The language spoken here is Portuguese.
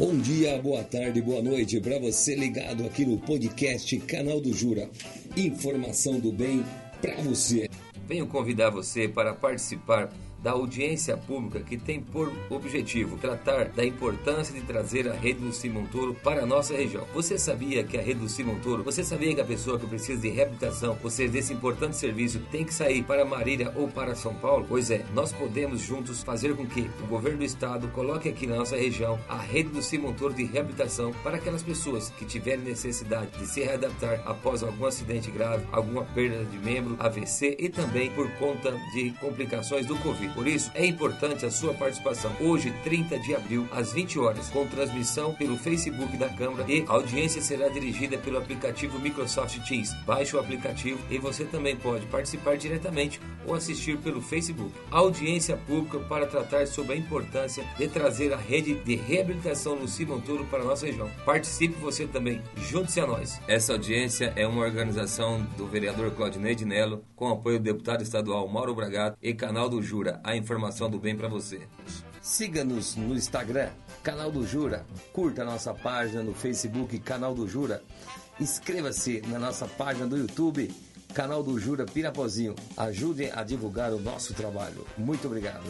Bom dia, boa tarde, boa noite para você ligado aqui no podcast Canal do Jura. Informação do bem para você. Venho convidar você para participar da audiência pública que tem por objetivo tratar da importância de trazer a rede do Simontouro para a nossa região. Você sabia que a rede do Simontouro, você sabia que a pessoa que precisa de reabilitação, ou seja, desse importante serviço, tem que sair para Marília ou para São Paulo? Pois é, nós podemos juntos fazer com que o governo do estado coloque aqui na nossa região a rede do Simontouro de reabilitação para aquelas pessoas que tiverem necessidade de se readaptar após algum acidente grave, alguma perda de membro, AVC e também por conta de complicações do Covid. Por isso, é importante a sua participação. Hoje, 30 de abril, às 20 horas, com transmissão pelo Facebook da Câmara e a audiência será dirigida pelo aplicativo Microsoft Teams. Baixe o aplicativo e você também pode participar diretamente ou assistir pelo Facebook. Audiência pública para tratar sobre a importância de trazer a rede de reabilitação no Simon Toro para a nossa região. Participe você também, junte-se a nós. Essa audiência é uma organização do vereador Claudinei de Nelo, com apoio do deputado estadual Mauro Bragato e canal do Jura a informação do bem para você. Siga-nos no Instagram, Canal do Jura. Curta a nossa página no Facebook, Canal do Jura. Inscreva-se na nossa página do YouTube, Canal do Jura Pirapozinho. Ajude a divulgar o nosso trabalho. Muito obrigado.